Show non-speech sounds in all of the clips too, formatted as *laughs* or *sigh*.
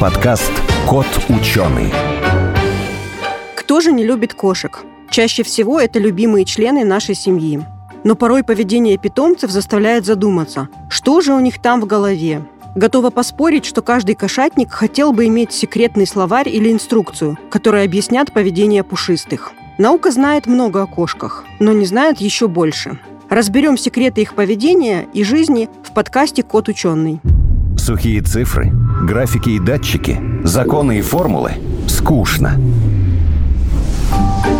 Подкаст «Кот ученый». Кто же не любит кошек? Чаще всего это любимые члены нашей семьи. Но порой поведение питомцев заставляет задуматься, что же у них там в голове. Готова поспорить, что каждый кошатник хотел бы иметь секретный словарь или инструкцию, которые объяснят поведение пушистых. Наука знает много о кошках, но не знает еще больше. Разберем секреты их поведения и жизни в подкасте «Кот ученый». Сухие цифры, графики и датчики, законы и формулы – скучно.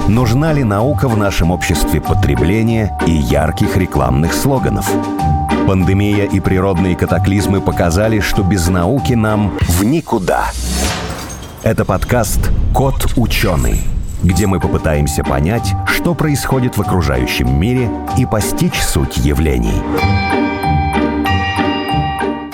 Нужна ли наука в нашем обществе потребления и ярких рекламных слоганов? Пандемия и природные катаклизмы показали, что без науки нам в никуда. Это подкаст «Кот ученый», где мы попытаемся понять, что происходит в окружающем мире и постичь суть явлений.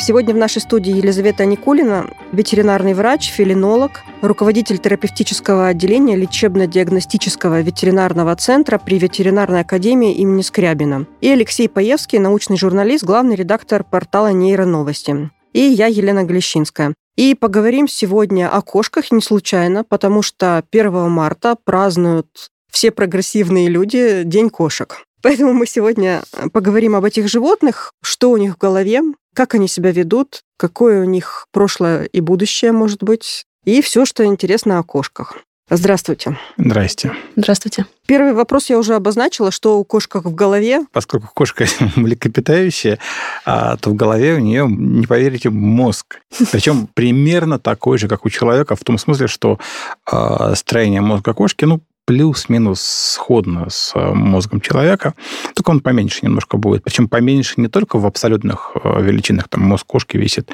Сегодня в нашей студии Елизавета Никулина, ветеринарный врач, филинолог, руководитель терапевтического отделения лечебно-диагностического ветеринарного центра при ветеринарной академии имени Скрябина. И Алексей Паевский, научный журналист, главный редактор портала «Нейроновости». И я, Елена Глещинская. И поговорим сегодня о кошках не случайно, потому что 1 марта празднуют все прогрессивные люди День кошек. Поэтому мы сегодня поговорим об этих животных, что у них в голове, как они себя ведут, какое у них прошлое и будущее может быть, и все, что интересно о кошках. Здравствуйте. Здрасте. Здравствуйте. Первый вопрос я уже обозначила, что у кошках в голове. Поскольку кошка *laughs* млекопитающая, а, то в голове у нее, не поверите, мозг. Причем примерно такой же, как у человека, в том смысле, что а, строение мозга кошки, ну, плюс-минус сходно с э, мозгом человека, только он поменьше немножко будет. Причем поменьше не только в абсолютных э, величинах. Там мозг кошки весит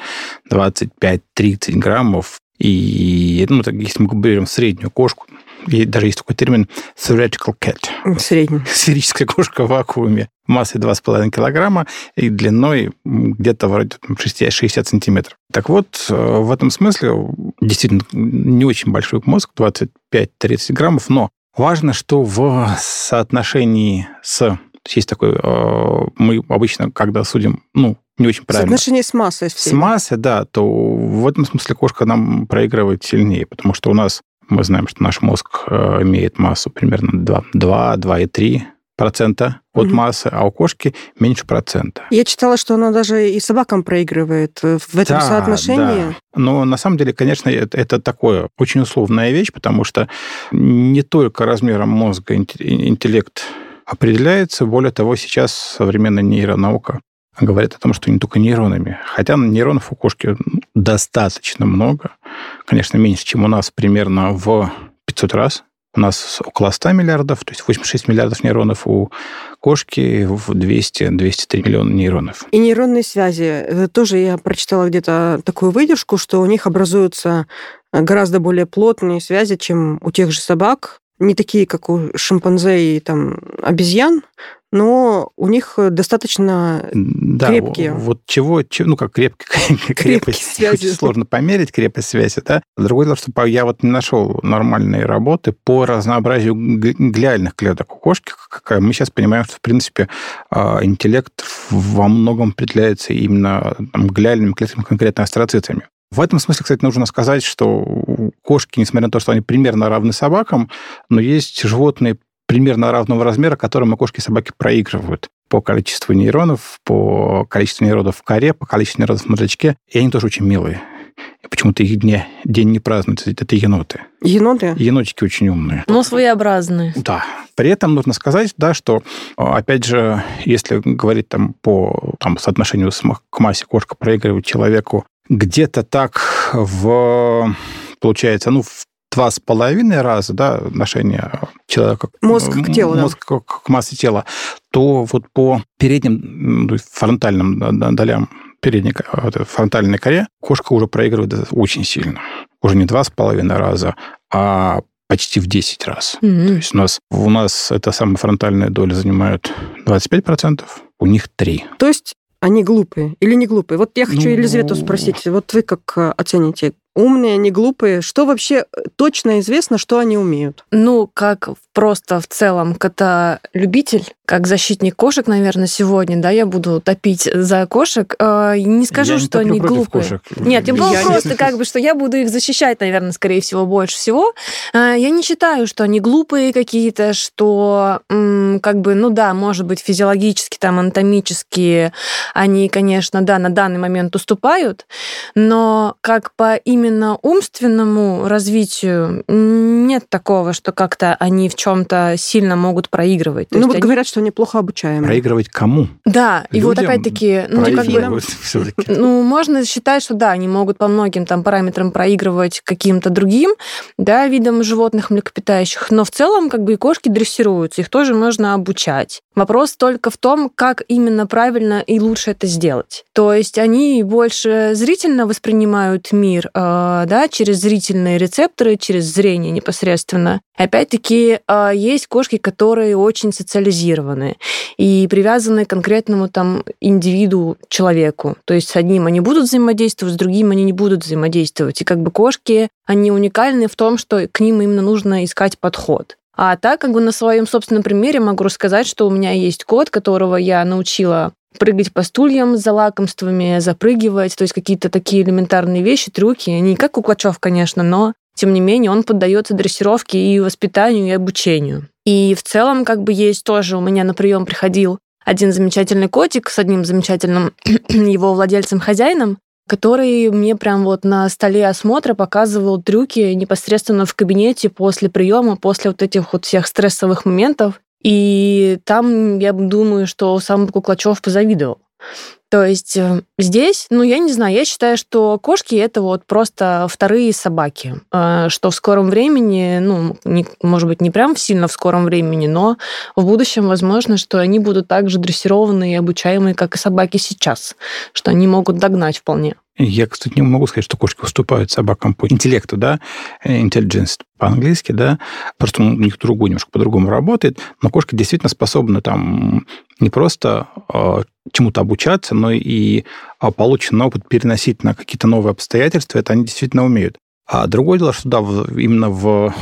25-30 граммов. И, ну, так, если мы берем среднюю кошку, и даже есть такой термин theoretical cat. Средний. *laughs* Сферическая кошка в вакууме массой 2,5 килограмма и длиной где-то вроде 60, 60 сантиметров. Так вот, э, в этом смысле действительно не очень большой мозг, 25-30 граммов, но Важно, что в соотношении с... Есть такой... Э, мы обычно, когда судим, ну, не очень правильно. Соотношение с массой. Всей. С массой, да, то в этом смысле кошка нам проигрывает сильнее, потому что у нас, мы знаем, что наш мозг э, имеет массу примерно 2, 2 2,3 процента от угу. массы, а у кошки меньше процента. Я читала, что она даже и собакам проигрывает э, в этом да, соотношении. Да. Но на самом деле, конечно, это, это такое очень условная вещь, потому что не только размером мозга интеллект определяется, более того, сейчас современная нейронаука говорит о том, что не только нейронами. Хотя нейронов у кошки достаточно много. Конечно, меньше, чем у нас примерно в 500 раз. У нас около 100 миллиардов, то есть 86 миллиардов нейронов у кошки, в 200-203 миллиона нейронов. И нейронные связи. Тоже я прочитала где-то такую выдержку, что у них образуются гораздо более плотные связи, чем у тех же собак. Не такие, как у шимпанзе и там, обезьян, но у них достаточно да, крепкие. Вот чего, ну как крепкие, *laughs* крепость связи. сложно померить крепость связи, да. Другое дело, что я вот не нашел нормальной работы по разнообразию глиальных клеток у кошки. Мы сейчас понимаем, что в принципе а, интеллект во многом определяется именно там, глиальными клетками, конкретно астроцитами. В этом смысле, кстати, нужно сказать, что кошки, несмотря на то, что они примерно равны собакам, но есть животные примерно равного размера, которым кошки и собаки проигрывают по количеству нейронов, по количеству нейронов в коре, по количеству нейронов в мозжечке. И они тоже очень милые. И почему-то их дне, день не празднуется. Это еноты. Еноты? Енотики очень умные. Но своеобразные. Да. При этом нужно сказать, да, что, опять же, если говорить там по там, соотношению к массе кошка проигрывает человеку где-то так в получается, ну, в два с половиной раза да, отношение человека мозг к телу, мозг да. к, к массе тела, то вот по передним фронтальным долям передней фронтальной коре кошка уже проигрывает очень сильно. Уже не два с половиной раза, а почти в 10 раз. Mm-hmm. То есть у нас, у нас эта самая фронтальная доля занимает 25%, у них 3. То есть они глупые или не глупые? Вот я хочу ну, Елизавету спросить, вот вы как э, оцените, умные, не глупые. Что вообще э, точно известно, что они умеют? Ну, как просто в целом кота-любитель, как защитник кошек, наверное, сегодня, да, я буду топить за кошек. Э, не скажу, я что не они глупые. Кошек. Нет, я Я просто не- как бы, что я буду их защищать, наверное, скорее всего, больше всего. Э, Я не считаю, что они глупые какие-то, что как бы, ну да, может быть, физиологически, там, анатомически они, конечно, да, на данный момент уступают, но как по именно умственному развитию нет такого, что как-то они в чем-то сильно могут проигрывать. То ну, вот они- говорят, что они плохо обучаемы. Проигрывать кому? Да, и вот Людям опять-таки, ну, как бы, *laughs* ну, можно считать, что да, они могут по многим там параметрам проигрывать каким-то другим, да, видам животных млекопитающих, но в целом как бы и кошки дрессируются, их тоже можно обучать. Вопрос только в том, как именно правильно и лучше это сделать. То есть они больше зрительно воспринимают мир, э, да, через зрительные рецепторы, через зрение непосредственно. Опять-таки, э, есть кошки, которые очень социализированы и привязаны к конкретному там индивиду, человеку. То есть с одним они будут взаимодействовать, с другим они не будут взаимодействовать. И как бы кошки, они уникальны в том, что к ним именно нужно искать подход. А так, как бы на своем собственном примере могу рассказать, что у меня есть кот, которого я научила прыгать по стульям за лакомствами, запрыгивать, то есть какие-то такие элементарные вещи, трюки. Не как у Клачев, конечно, но тем не менее он поддается дрессировке и воспитанию, и обучению. И в целом как бы есть тоже у меня на прием приходил один замечательный котик с одним замечательным *clears throat* его владельцем-хозяином, который мне прям вот на столе осмотра показывал трюки непосредственно в кабинете после приема, после вот этих вот всех стрессовых моментов. И там, я думаю, что сам Куклачев позавидовал. То есть э, здесь, ну, я не знаю, я считаю, что кошки это вот просто вторые собаки, э, что в скором времени, ну, не- может быть, не прям сильно в скором времени, но в будущем возможно, что они будут так же дрессированные и обучаемые, как и собаки сейчас, что они могут догнать вполне. Я, кстати, не могу сказать, что кошки уступают собакам по интеллекту, да, э, intelligence по-английски, да, просто у них другой немножко по-другому работает, но кошки действительно способны там не просто э, чему-то обучаться, но и э, полученный опыт переносить на какие-то новые обстоятельства, это они действительно умеют. А другое дело, что да, именно в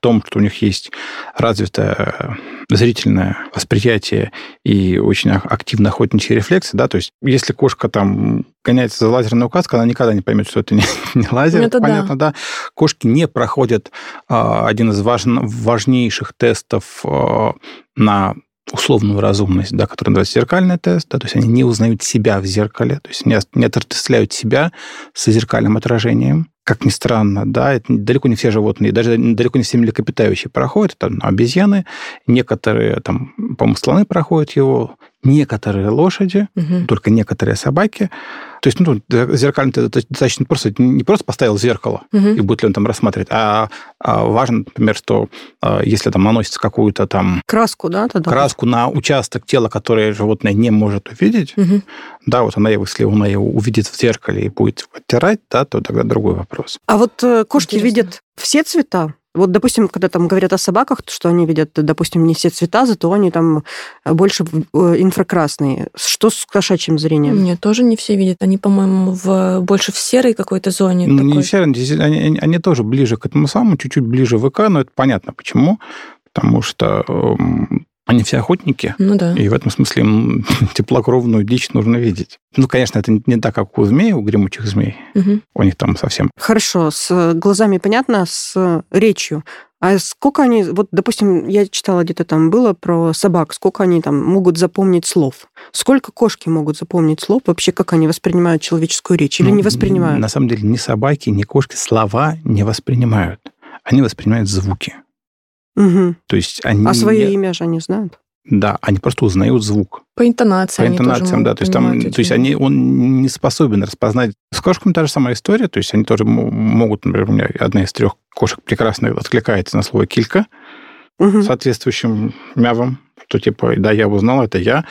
том, что у них есть развитое э, зрительное восприятие и очень ак- активно охотничьи рефлексы, да, то есть если кошка там гоняется за лазерной указкой, она никогда не поймет, что это не, *laughs* не лазер, Это да. понятно, да. Кошки не проходят а, один из важн- важнейших тестов а, на условную разумность, да, который называется зеркальный тест, да, то есть они не узнают себя в зеркале, то есть не, не отождествляют себя с зеркальным отражением. Как ни странно, да, это далеко не все животные, даже далеко не все млекопитающие проходят, ну, обезьяны, некоторые, там, по-моему, слоны проходят его, некоторые лошади, Мгм. только некоторые собаки. То есть, ну, зеркальный тест это достаточно просто, не просто поставил зеркало, Мгм. и будет ли он там рассматривать. А, а важно, например, что а, если там наносится какую-то там Краску, да, тогда? краску на участок тела, который животное не может увидеть, Мгм. да, вот она если она его увидит в зеркале и будет оттирать, да, то тогда другой вопрос. А вот э, кошки Интересно. видят все цвета? Вот, допустим, когда там говорят о собаках, то что они видят, допустим, не все цвета, зато они там э, больше э, инфракрасные. Что с кошачьим зрением? Нет, тоже не все видят. Они, по-моему, в, больше в серой какой-то зоне. Ну, не такой. все, они, они, они тоже ближе к этому самому, чуть-чуть ближе в ВК, но это понятно почему. Потому что эм, они все охотники, Ну да. и в этом смысле *laughs* теплокровную дичь нужно видеть. Ну, конечно, это не так, как у змей, у гремучих змей. Мгм. У них там совсем Хорошо, с глазами понятно, с речью. А сколько они, вот, допустим, я читала где-то там было про собак, сколько они там могут запомнить слов? Сколько кошки могут запомнить слов? Вообще, как они воспринимают человеческую речь или Ну, не воспринимают? На самом деле ни собаки, ни кошки слова не воспринимают. Они воспринимают звуки. Мгм. То есть они... А свое не- имя же они знают? Да, они просто узнают звук. По интонации По они тоже интонациям, могут да. То есть, там, то есть они, он не способен распознать. С кошками та же самая история. То есть они тоже мо- могут, например, у меня одна из трех кошек прекрасно откликается на слово килька Мгм. соответствующим мявом, что типа, да, я узнал, это я,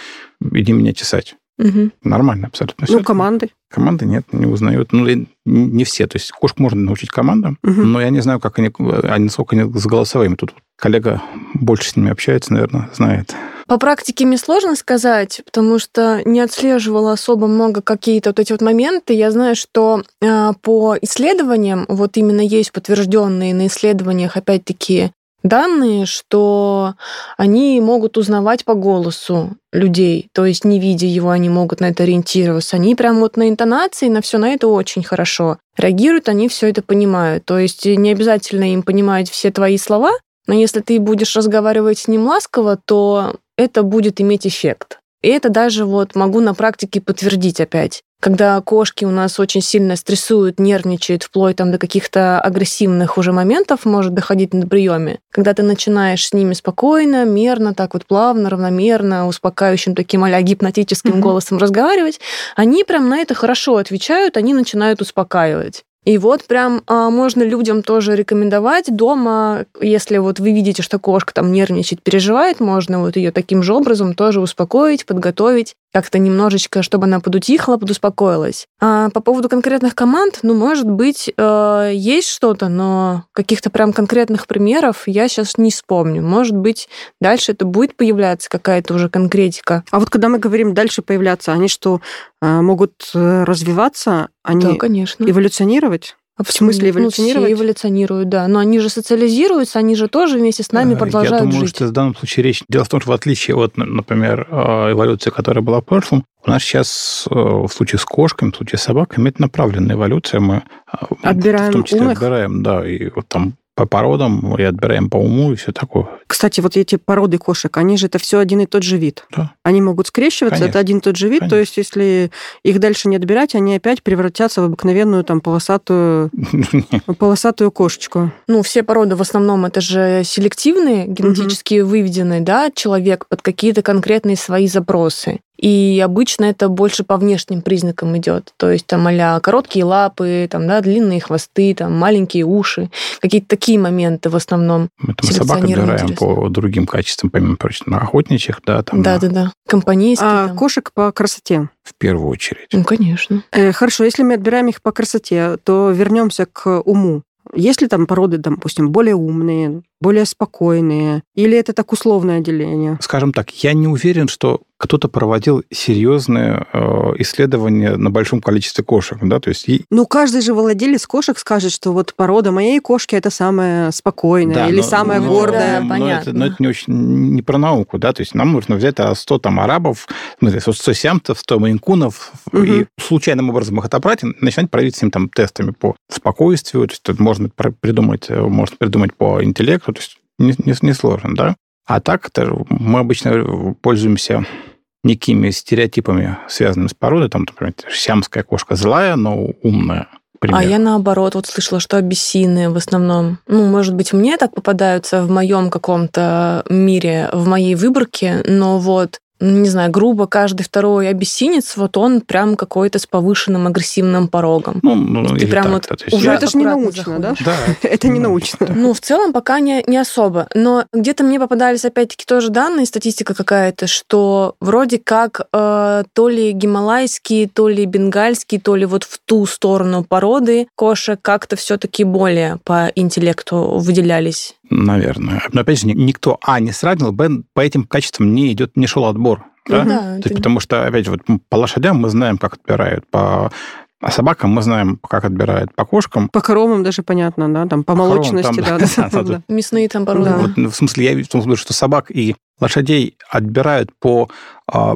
иди меня чесать. Мгм. Нормально абсолютно. Ну, команды. Команды нет, не узнают. Ну, не все. То есть кошку можно научить командам, Мгм. но я не знаю, как они, они, насколько они с голосовыми. Тут коллега больше с ними общается, наверное, знает. По практике мне сложно сказать, потому что не отслеживала особо много какие-то вот эти вот моменты. Я знаю, что э, по исследованиям, вот именно есть подтвержденные на исследованиях, опять-таки, данные, что они могут узнавать по голосу людей, то есть не видя его, они могут на это ориентироваться. Они прям вот на интонации, на все на это очень хорошо реагируют, они все это понимают. То есть не обязательно им понимать все твои слова, но если ты будешь разговаривать с ним ласково, то это будет иметь эффект. И это даже вот могу на практике подтвердить опять. Когда кошки у нас очень сильно стрессуют, нервничают, вплоть там до каких-то агрессивных уже моментов может доходить на приеме. Когда ты начинаешь с ними спокойно, мерно, так вот плавно, равномерно, успокаивающим таким а гипнотическим mm-hmm. голосом разговаривать, они прям на это хорошо отвечают, они начинают успокаивать. И вот прям а, можно людям тоже рекомендовать дома, если вот вы видите, что кошка там нервничает, переживает, можно вот ее таким же образом тоже успокоить, подготовить, как-то немножечко, чтобы она подутихла, подуспокоилась. А по поводу конкретных команд, ну, может быть, э, есть что-то, но каких-то прям конкретных примеров я сейчас не вспомню. Может быть, дальше это будет появляться какая-то уже конкретика. А вот когда мы говорим дальше появляться, они что, могут э, развиваться? Они да, конечно. эволюционировать? А в смысле эволюционировать? Ну, все эволюционируют, да. Но они же социализируются, они же тоже вместе с нами продолжают жить. Я думаю, жить. что в данном случае речь... Дело в том, что в отличие от, например, э, эволюции, которая была в прошлом, у нас сейчас э, в случае с кошками, в случае с собаками, это направленная эволюция. Мы отбираем в том числе умных. отбираем, да, и вот там по породам и отбираем по уму и все такое. Кстати, вот эти породы кошек, они же это все один и тот же вид. Да. Они могут скрещиваться, Конечно. это один и тот же вид. Конечно. То есть, если их дальше не отбирать, они опять превратятся в обыкновенную там полосатую, *laughs* полосатую кошечку. Ну, все породы в основном это же селективные, генетически выведенные, да, человек под какие-то конкретные свои запросы. И обычно это больше по внешним признакам идет. То есть там а короткие лапы, там, да, длинные хвосты, там, маленькие уши. Какие-то такие моменты в основном. Это мы собак отбираем по другим качествам, помимо прочего, на охотничьих, да, там. Да, на... да, да. Компанейские. А там. кошек по красоте? В первую очередь. Ну, конечно. Э, хорошо, если мы отбираем их по красоте, то вернемся к уму. Есть ли там породы, допустим, более умные, более спокойные? Или это так условное деление? Скажем так, я не уверен, что кто-то проводил серьезные э, исследования на большом количестве кошек, да, то есть... Ну, каждый же владелец кошек скажет, что вот порода моей кошки это самая спокойная да, или но, самая но, гордая. Да, но, понятно. Это, но это не очень не про науку, да, то есть нам нужно взять 100 там арабов, в смысле, 100 сиамтов, 100 маинкунов, угу. и случайным образом их отобрать и начинать проводить с ним там тестами по спокойствию, то есть тут можно придумать, можно придумать по интеллекту, то есть несложно, не, не да. А так мы обычно пользуемся некими стереотипами, связанными с породой. Там, например, сиамская кошка злая, но умная. Пример. А я наоборот вот слышала, что абиссины в основном, ну, может быть, мне так попадаются в моем каком-то мире, в моей выборке, но вот не знаю, грубо каждый второй абиссинец, вот он прям какой-то с повышенным агрессивным порогом. Ну, ну ты прям так, вот есть уже это же не научно, да? Да. *laughs* это не научно. Ну, в целом пока не, не особо. Но где-то мне попадались опять-таки тоже данные, статистика какая-то, что вроде как э, то ли гималайские, то ли бенгальские, то ли вот в ту сторону породы кошек как-то все-таки более по интеллекту выделялись. Наверное. Но опять же, никто, а, не сравнил, б, по этим качествам не идет, не шел отбор. Да? Да, То есть, потому что, опять же, вот по лошадям мы знаем, как отбирают, по а собакам мы знаем, как отбирают по кошкам. По коровам даже понятно, да, там по, по молочности, коровам, там, да, да, да, да. *laughs* Мясные там породы. Да. Вот, в смысле, я в том смысле, что собак и лошадей отбирают по, а,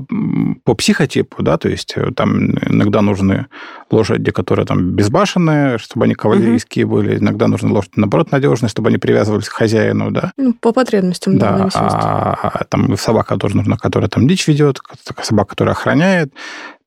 по психотипу, да, то есть э, там иногда нужны лошади, которые там безбашенные, чтобы они кавалерийские угу. были, иногда нужны лошади, наоборот, надежные, чтобы они привязывались к хозяину, да. Ну, по потребностям, да. да а, а там собака тоже нужна, которая там дичь ведет, собака, которая охраняет,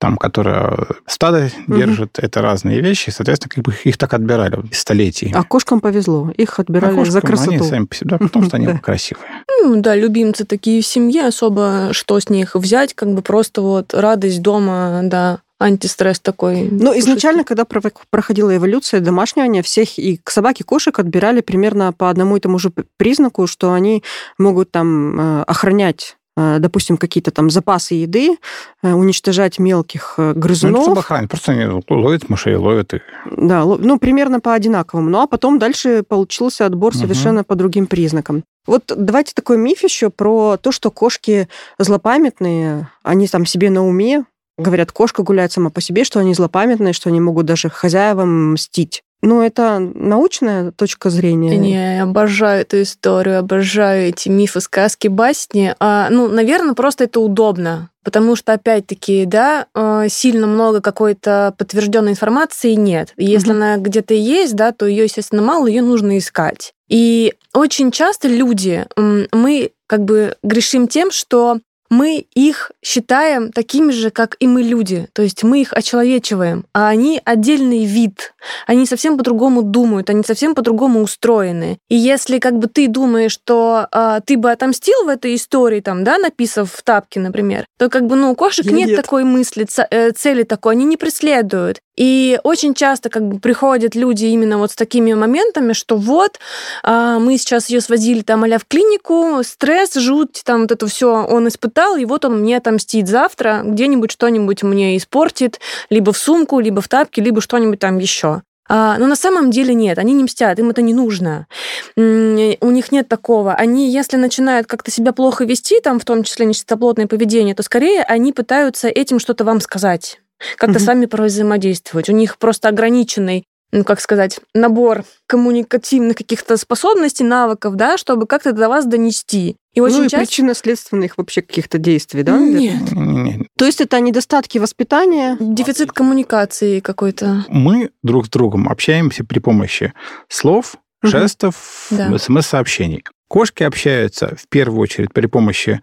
там, которая стадо угу. держит, это разные вещи, соответственно, как бы их так отбирали столетий. А кошкам повезло, их отбирали а кошкам, за красоту. Они сами по себе, да, потому что они *laughs* красивые. Ну, да, любимцы такие в семье, особо что с них взять, как бы просто вот радость дома, да, антистресс такой. Ну, изначально, когда проходила эволюция домашнего, всех и к собаке, кошек отбирали примерно по одному и тому же признаку, что они могут там э, охранять допустим, какие-то там запасы еды, э, уничтожать мелких грызунов. Ну, чтобы охранить, просто они ловят мышей, ловят их. Да, ну, примерно по одинаковому. Ну, а потом дальше получился отбор совершенно угу. по другим признакам. Вот давайте такой миф еще про то, что кошки злопамятные, они там себе на уме, говорят, кошка гуляет сама по себе, что они злопамятные, что они могут даже хозяевам мстить. Ну, это научная точка зрения. Не, обожаю эту историю, обожаю эти мифы, сказки, басни. А, ну, наверное, просто это удобно. Потому что, опять-таки, да, а, сильно много какой-то подтвержденной информации нет. Если mm-hmm. она где-то есть, да, то ее, естественно, мало, ее нужно искать. И очень часто люди, мы как бы грешим тем, что мы их считаем такими же, как и мы люди. То есть мы их очеловечиваем, а они отдельный вид. Они совсем по-другому думают, они совсем по-другому устроены. И если как бы ты думаешь, что э, ты бы отомстил в этой истории, там, да, написав в тапке, например, то как бы, ну, у кошек нет, нет такой мысли, э, цели такой, они не преследуют. И очень часто как бы приходят люди именно вот с такими моментами, что вот а, мы сейчас ее свозили там а в клинику, стресс, жуть, там вот это все он испытал, и вот он мне отомстит завтра, где-нибудь что-нибудь мне испортит, либо в сумку, либо в тапки, либо что-нибудь там еще. А, но на самом деле нет, они не мстят, им это не нужно. У них нет такого. Они, если начинают как-то себя плохо вести, там, в том числе нечистоплотное поведение, то скорее они пытаются этим что-то вам сказать как-то угу. сами взаимодействовать. У них просто ограниченный ну, как сказать, набор коммуникативных каких-то способностей, навыков, да, чтобы как-то до вас донести. И очень ну и часто... причинно-следственных вообще каких-то действий, да? Нет. Нет. То есть это недостатки воспитания? Дефицит коммуникации какой-то. Мы друг с другом общаемся при помощи слов, жестов, да. смс-сообщений. Кошки общаются в первую очередь при помощи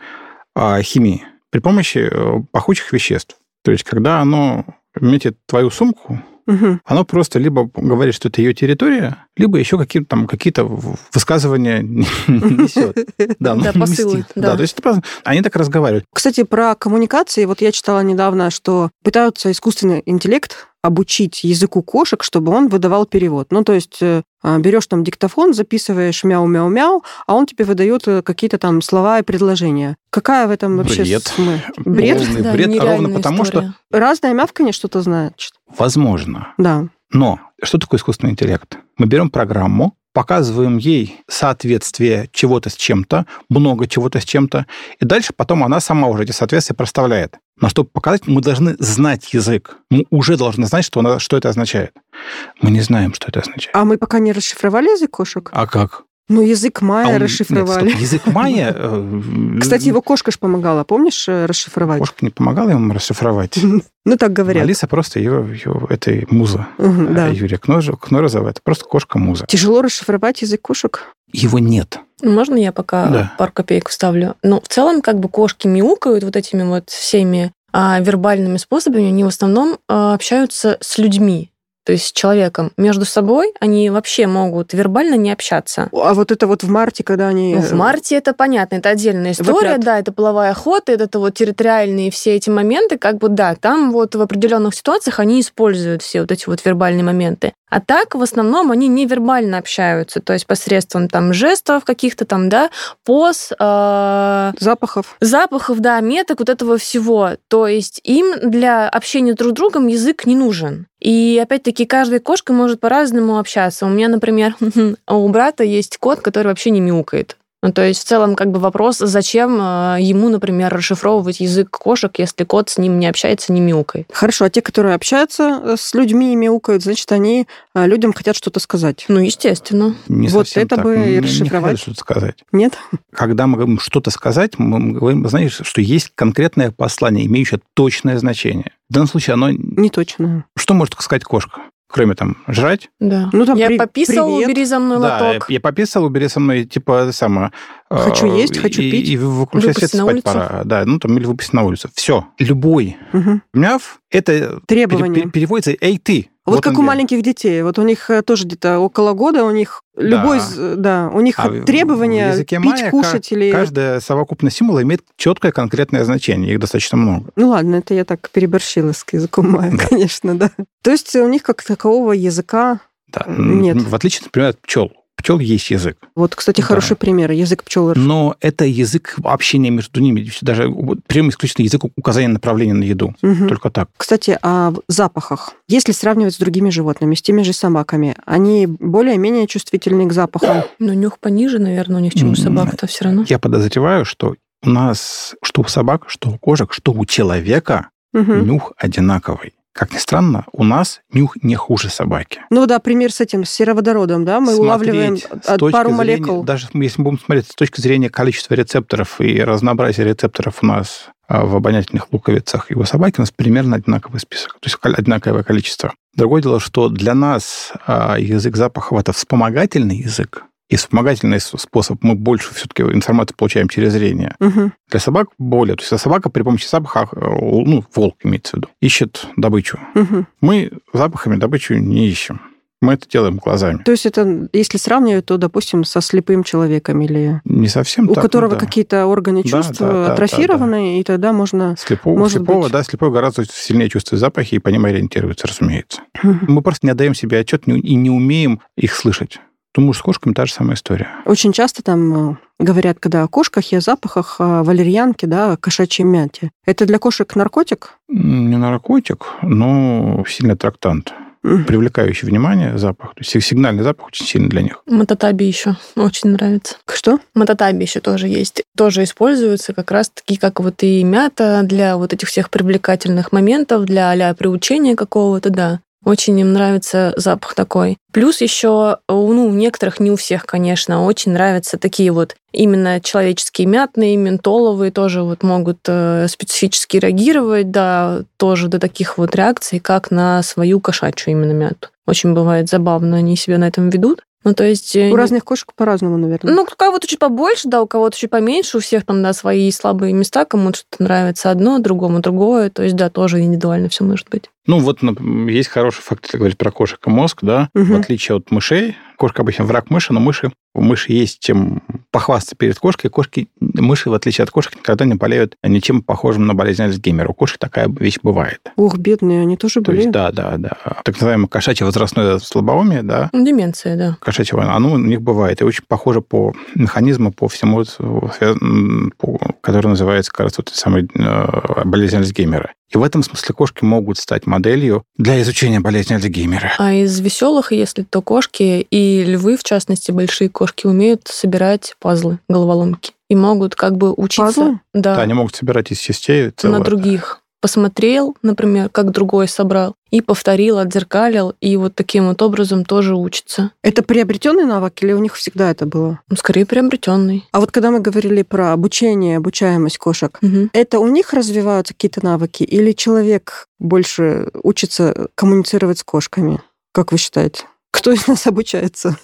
а, химии, при помощи э, пахучих веществ. То есть, когда оно метит твою сумку, угу. оно просто либо говорит, что это ее территория, либо еще какие-то там какие-то высказывания несет. *laughs* Да, да посылы. Да, то есть они так разговаривают. Кстати, про коммуникации, вот я читала недавно, что пытаются искусственный интеллект обучить языку кошек, чтобы он выдавал перевод. Ну, то есть э, а, берешь там диктофон, записываешь мяу-мяу-мяу, а он тебе выдает э, какие-то там слова и предложения. Какая в этом вообще бред? Смы? Бред? Полный да, бред, ровно потому история. что... Разное мявканье что-то значит. Возможно. Да. Но что такое искусственный интеллект? Мы берем программу, показываем ей соответствие чего-то с чем-то, много чего-то с чем-то, и дальше потом она сама уже эти соответствия проставляет. Но чтобы показать, мы должны знать язык. Мы уже должны знать, что, она, что это означает. Мы не знаем, что это означает. А мы пока не расшифровали язык кошек? А как? Ну, язык майя а он... расшифровали. Нет, стоп, язык майя... Э, *laughs* Кстати, его кошка ж помогала, помнишь, э, расшифровать? Кошка не помогала ему расшифровать. *laughs* Ну, так говорят. Алиса просто ее, ее это муза. Угу, да. Юрия Кнорозова, это просто кошка-муза. Тяжело расшифровать язык кошек? Его нет. Можно я пока да. пару копеек вставлю? Ну, в целом, как бы кошки мяукают вот этими вот всеми а, вербальными способами, они в основном а, общаются с людьми то есть с человеком. Между собой они вообще могут вербально не общаться. А вот это вот в марте, когда они... Ну, в марте это понятно, это отдельная история, Выпрят. да, это половая охота, это, это вот территориальные все эти моменты, как бы, да, там вот в определенных ситуациях они используют все вот эти вот вербальные моменты. А так, в основном, они невербально общаются, то есть посредством там жестов каких-то там, да, поз... Э, запахов. Запахов, да, меток, вот этого всего. То есть им для общения друг с другом язык не нужен. И опять-таки каждая кошка может по-разному общаться. У меня, например, *laughs* у брата есть кот, который вообще не мяукает. Ну, то есть в целом как бы вопрос, зачем э, ему, например, расшифровывать язык кошек, если кот с ним не общается, не мяукает. Хорошо, а те, которые общаются э, с людьми и мяукают, значит, они э, людям хотят что-то сказать. Ну, естественно. Не вот это так. бы и расшифровать. Не что-то сказать. Нет? Когда мы говорим что-то сказать, мы говорим, знаешь, что есть конкретное послание, имеющее точное значение. В данном случае оно... Не точно. Что может сказать кошка? Кроме там жрать. Да. Ну, там, я при... пописал, привет. убери за мной лоток. Да, я пописал, убери со мной, типа, самое... Хочу э, есть, хочу и, пить. И выключай свет, спать улицу. пора. Да, ну, там, или выпустить на улицу. Все. Любой угу. мяв, это Требование. Пере, переводится «эй, ты». Вот, вот как у маленьких детей. Вот у них э, тоже где-то около года, у них да. любой, да, у них а требования в пить, майя кушать или... Каждая совокупность символа имеет четкое конкретное значение, их достаточно много. Ну ладно, это я так переборщила с языком майя, да. конечно, да. То есть у них как такового языка да. нет. В отличие, например, от пчел пчел есть язык. Вот, кстати, да. хороший пример. Язык пчел. Но это язык общения между ними. Даже прям исключительно язык указания направления на еду. Угу. Только так. Кстати, о запахах. Если сравнивать с другими животными, с теми же собаками, они более-менее чувствительны к запахам? *coughs* Ну, нюх пониже, наверное, у них, чем у собак-то все равно. Я подозреваю, что у нас что у собак, что у кошек, что у человека угу. нюх одинаковый. Как ни странно, у нас нюх не хуже собаки. Ну да, пример с этим, с сероводородом, да, мы Смотреть улавливаем пару зрения, молекул. Даже если мы будем смотреть с точки зрения количества рецепторов и разнообразия рецепторов у нас а, в обонятельных луковицах и у собаки у нас примерно одинаковый список, то есть одинаковое количество. Другое дело, что для нас а, язык запахов – это вспомогательный язык, и вспомогательный способ мы больше все-таки информацию получаем через зрение. Угу. Для собак более. То есть собака при помощи запаха, э, ну, волк имеется в виду, ищет добычу. Угу. Мы запахами добычу не ищем. Мы это делаем глазами. То есть это, если сравнивать, то, допустим, со слепым человеком или... Не совсем У так, которого да. какие-то органы чувств да, да, атрофированы, да, да. и тогда можно... Слепого, может слепого быть... да, слепой гораздо сильнее чувствует запахи и по ним ориентируется, разумеется. Мы просто не отдаем себе отчет и не умеем их слышать. Думаю, с кошками та же самая история. Очень часто там э, говорят, когда о кошках и о запахах, о валерьянке, да, о кошачьей мяте. Это для кошек наркотик? Не наркотик, но сильный трактант привлекающий внимание запах. То есть сигнальный запах очень сильный для них. Мататаби еще очень нравится. Что? Мататаби еще тоже есть. Тоже используются как раз таки, как вот и мята для вот этих всех привлекательных моментов, для а приучения какого-то, да. Очень им нравится запах такой. Плюс еще, ну, у некоторых, не у всех, конечно, очень нравятся такие вот именно человеческие мятные, ментоловые тоже вот могут э, специфически реагировать, да, тоже до таких вот реакций, как на свою кошачью именно мяту. Очень бывает забавно, они себя на этом ведут. Ну, то есть... Э, у разных кошек по-разному, наверное. Ну, у кого-то чуть побольше, да, у кого-то чуть поменьше, у всех там, да, свои слабые места, кому-то что-то нравится одно, другому другое, то есть, да, тоже индивидуально все может быть. Ну, вот есть хороший факт, если говорить про кошек и мозг, да, угу. в отличие от мышей, кошка обычно враг мыши, но мыши, у мыши есть чем похвастаться перед кошкой. Кошки, мыши, в отличие от кошек, никогда не болеют ничем похожим на болезнь Альцгеймера. У кошек такая вещь бывает. Ух, бедные, они тоже То болеют? Есть, да, да, да. Так называемое кошачье возрастное слабоумие, да. Деменция, да. Кошачье, оно у них бывает. И очень похоже по механизму, по всему, который называется, кажется, вот самый э, болезнь Альцгеймера. И в этом смысле кошки могут стать моделью для изучения болезни Альцгеймера. А из веселых, если то кошки и львы, в частности, большие кошки, умеют собирать пазлы, головоломки. И могут как бы учиться... Пазлы? Да. да, они могут собирать из частей целое. На других посмотрел, например, как другой собрал, и повторил, отзеркалил, и вот таким вот образом тоже учится. Это приобретенный навык или у них всегда это было? Скорее приобретенный. А вот когда мы говорили про обучение, обучаемость кошек, угу. это у них развиваются какие-то навыки или человек больше учится коммуницировать с кошками? Как вы считаете? Кто из нас обучается.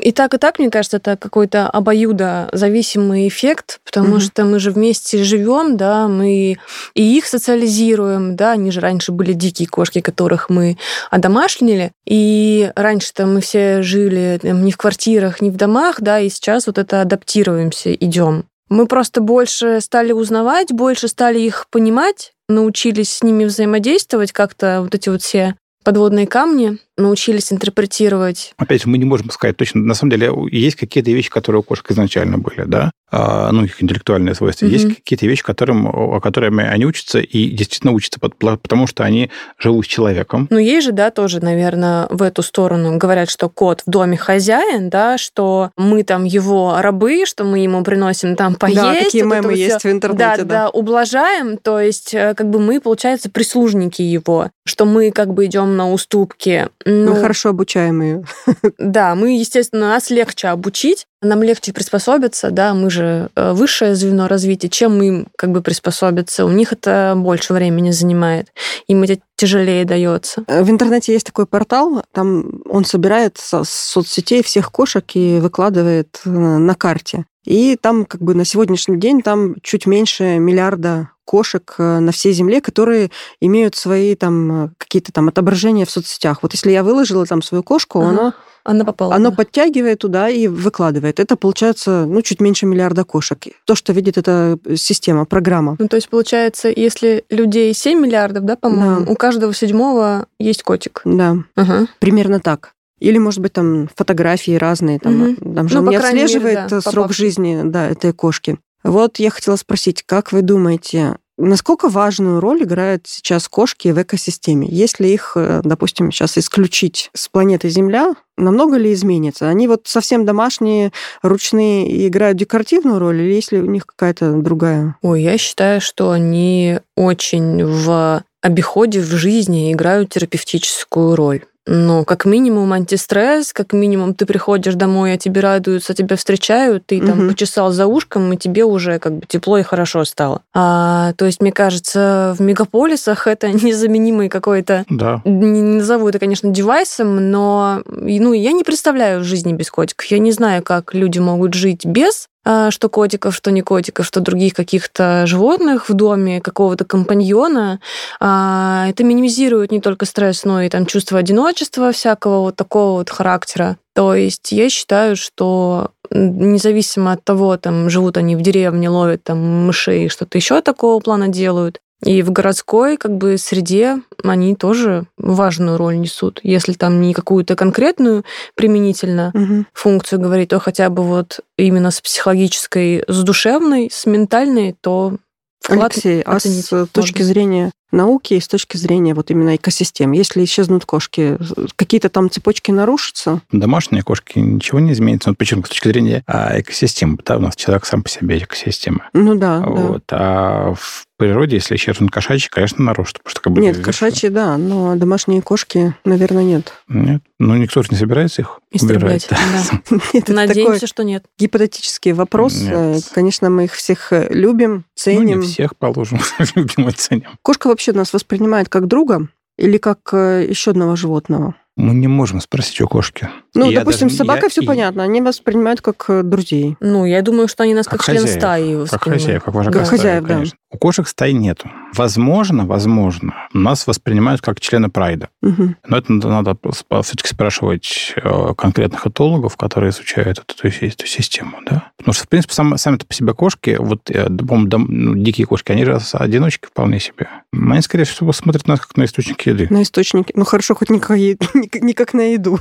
И так, и так, мне кажется, это какой-то обоюдозависимый эффект, потому угу. что мы же вместе живем, да, мы и их социализируем, да, они же раньше были дикие кошки, которых мы одомашнили, и раньше-то мы все жили там, не в квартирах, не в домах, да, и сейчас вот это адаптируемся, идем. Мы просто больше стали узнавать, больше стали их понимать, научились с ними взаимодействовать, как-то вот эти вот все подводные камни, научились интерпретировать. Опять же, мы не можем сказать точно. На самом деле, есть какие-то вещи, которые у кошек изначально были, да, а, ну, их интеллектуальные свойства. Угу. Есть какие-то вещи, которым, о которых они учатся, и действительно учатся, потому что они живут с человеком. Ну, есть же, да, тоже, наверное, в эту сторону. Говорят, что кот в доме хозяин, да, что мы там его рабы, что мы ему приносим там поесть. Да, такие вот мемы есть все. в интернете, да, да. Да, ублажаем, то есть э, как бы мы, получается, прислужники его, что мы как бы идем на уступки. Ну, мы хорошо обучаемые. *laughs* Да, мы, естественно, нас легче обучить, нам легче приспособиться, да, мы же э, высшее звено развития, чем им как бы приспособиться. У них это больше времени занимает, им это тяжелее дается. Э, в интернете есть такой портал, там он собирает со соцсетей всех кошек и выкладывает э, на карте. И там как бы на сегодняшний день там чуть меньше миллиарда кошек э, на всей земле, которые имеют свои там э, какие-то там отображения в соцсетях. Вот если я выложила там свою кошку, ага. оно она попала. Оно да. подтягивает туда и выкладывает. Это получается, ну, чуть меньше миллиарда кошек. То, что видит эта система, программа. Ну, то есть, получается, если людей 7 миллиардов, да, по-моему, да. у каждого седьмого есть котик. Да. Ага. Примерно так. Или, может быть, там фотографии разные, там, угу. там же ну, не отслеживает мере, да, срок попавший. жизни да, этой кошки. Вот я хотела спросить, как вы думаете, Насколько важную роль играют сейчас кошки в экосистеме? Если их, э, допустим, сейчас исключить с планеты Земля, намного ли изменится? Они вот совсем домашние, ручные и играют декоративную роль, или если у них какая-то другая? Ой, я считаю, что они очень в обиходе, в жизни играют терапевтическую роль. Ну, как минимум антистресс, как минимум ты приходишь домой, а тебе радуются, тебя встречают, ты там угу. почесал за ушком, и тебе уже как бы тепло и хорошо стало. А, то есть, мне кажется, в мегаполисах это *laughs* незаменимый какой-то... Да. Не назову это, конечно, девайсом, но ну, я не представляю жизни без котиков. Я не знаю, как люди могут жить без что котиков, что не котиков, что других каких-то животных в доме, какого-то компаньона. А, это минимизирует не только стресс, но и там чувство одиночества всякого вот такого вот характера. То есть я считаю, что независимо от того, там живут они в деревне, ловят там мышей, что-то еще такого плана делают, и в городской как бы среде они тоже важную роль несут. Если там не какую-то конкретную применительно угу. функцию говорить, то хотя бы вот именно с психологической, с душевной, с ментальной, то вклад Алексей, а с точки зрения науки и с точки зрения вот именно экосистем. Если исчезнут кошки, какие-то там цепочки нарушатся? Домашние кошки ничего не изменится. Вот почему? С точки зрения а, экосистемы. Да, у нас человек сам по себе экосистема. Ну да. Вот. Да. А в природе, если исчезнут кошачьи, конечно, нарушат. Потому что как бы нет, кошачьи, да, но домашние кошки, наверное, нет. Нет. Ну, никто же не собирается их Истреблять, убирать. Да. *laughs* Нет, Надеемся, что нет. Гипотетический вопрос. Нет. Конечно, мы их всех э, любим, ценим. Ну, не всех положим, *laughs* любим и ценим. Кошка вообще нас воспринимает как друга или как э, еще одного животного? Мы не можем спросить у кошки. Ну, я допустим, даже, собака я, все и... понятно, они воспринимают как э, друзей. Ну, я думаю, что они нас как, как член хозяев, стаи Как хозяев, как вожака как стаи, хозяев, конечно. У кошек стаи нету. Возможно, возможно, нас воспринимают как члена прайда. Угу. Но это надо все-таки спрашивать э, конкретных этологов, которые изучают эту, эту, эту систему. Да? Потому что, в принципе, сам, сами-то по себе кошки, вот, по-моему, ну, дикие кошки, они же одиночки вполне себе. Они, скорее всего, смотрят на нас как на источник еды. На источник. Ну, хорошо, хоть никак, *laughs* никак на еду.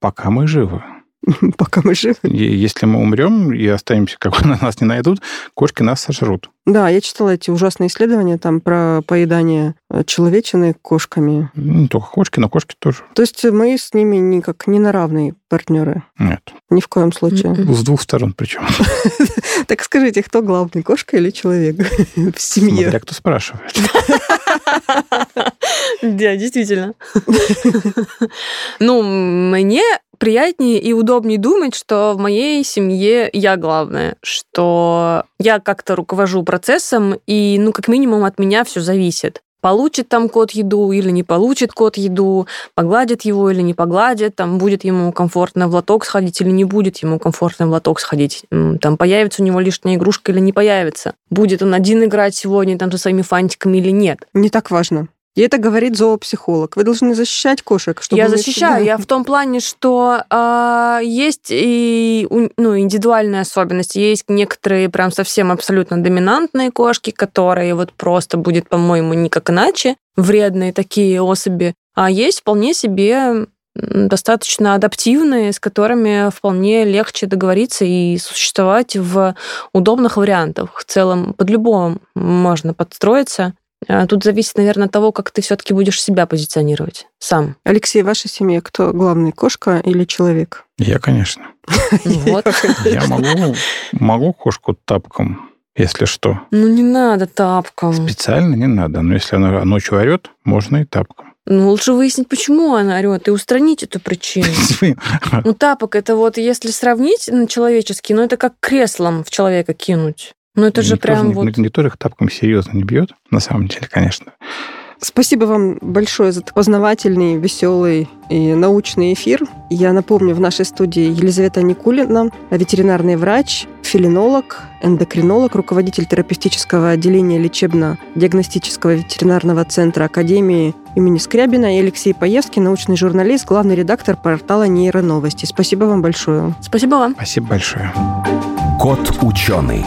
Пока мы живы. *laughs* Пока мы живы. Если мы умрем и останемся, как бы *laughs* нас не найдут, кошки нас сожрут. Да, я читала эти ужасные исследования там про поедание э, человечины кошками. Ну, не только кошки, но кошки тоже. То есть мы с ними никак не на равные партнеры? Нет. Ни в коем случае. С двух сторон причем. *laughs* Так скажите, кто главный, кошка или человек в семье? Смотря кто спрашивает. Да, действительно. Ну, мне приятнее и удобнее думать, что в моей семье я главная, что я как-то руковожу процессом, и, ну, как минимум, от меня все зависит. Получит там кот еду или не получит кот еду, погладит его или не погладит, там будет ему комфортно в лоток сходить или не будет ему комфортно в лоток сходить, там появится у него лишняя игрушка или не появится, будет он один играть сегодня там со своими фантиками или нет. Не так важно. И это говорит зоопсихолог. Вы должны защищать кошек. Чтобы я защищаю. Всегда... Я в том плане, что э, есть и ну, индивидуальные особенности. Есть некоторые прям совсем абсолютно доминантные кошки, которые вот просто будет, по-моему, никак иначе. Вредные такие особи. А есть вполне себе достаточно адаптивные, с которыми вполне легче договориться и существовать в удобных вариантах. В целом, под любым можно подстроиться. А тут зависит, наверное, от того, как ты все-таки будешь себя позиционировать сам. Алексей, в вашей семье кто главный, кошка или человек? Я, конечно. Вот. *laughs* Я могу, могу кошку тапком, если что. Ну, не надо тапком. Специально не надо. Но если она ночью орет, можно и тапком. Ну, лучше выяснить, почему она орет, и устранить эту причину. Ну, тапок это вот, если сравнить на человеческий, ну, это как креслом в человека кинуть. Ну, это же никто прям же, вот... Никто же их тапком серьезно не бьет, на самом деле, конечно. Спасибо вам большое за познавательный, веселый и научный эфир. Я напомню, в нашей студии Елизавета Никулина, ветеринарный врач, филинолог, эндокринолог, руководитель терапевтического отделения лечебно-диагностического ветеринарного центра Академии имени Скрябина и Алексей Паевский, научный журналист, главный редактор портала «Нейроновости». Спасибо вам большое. Спасибо вам. Спасибо большое. Кот ученый.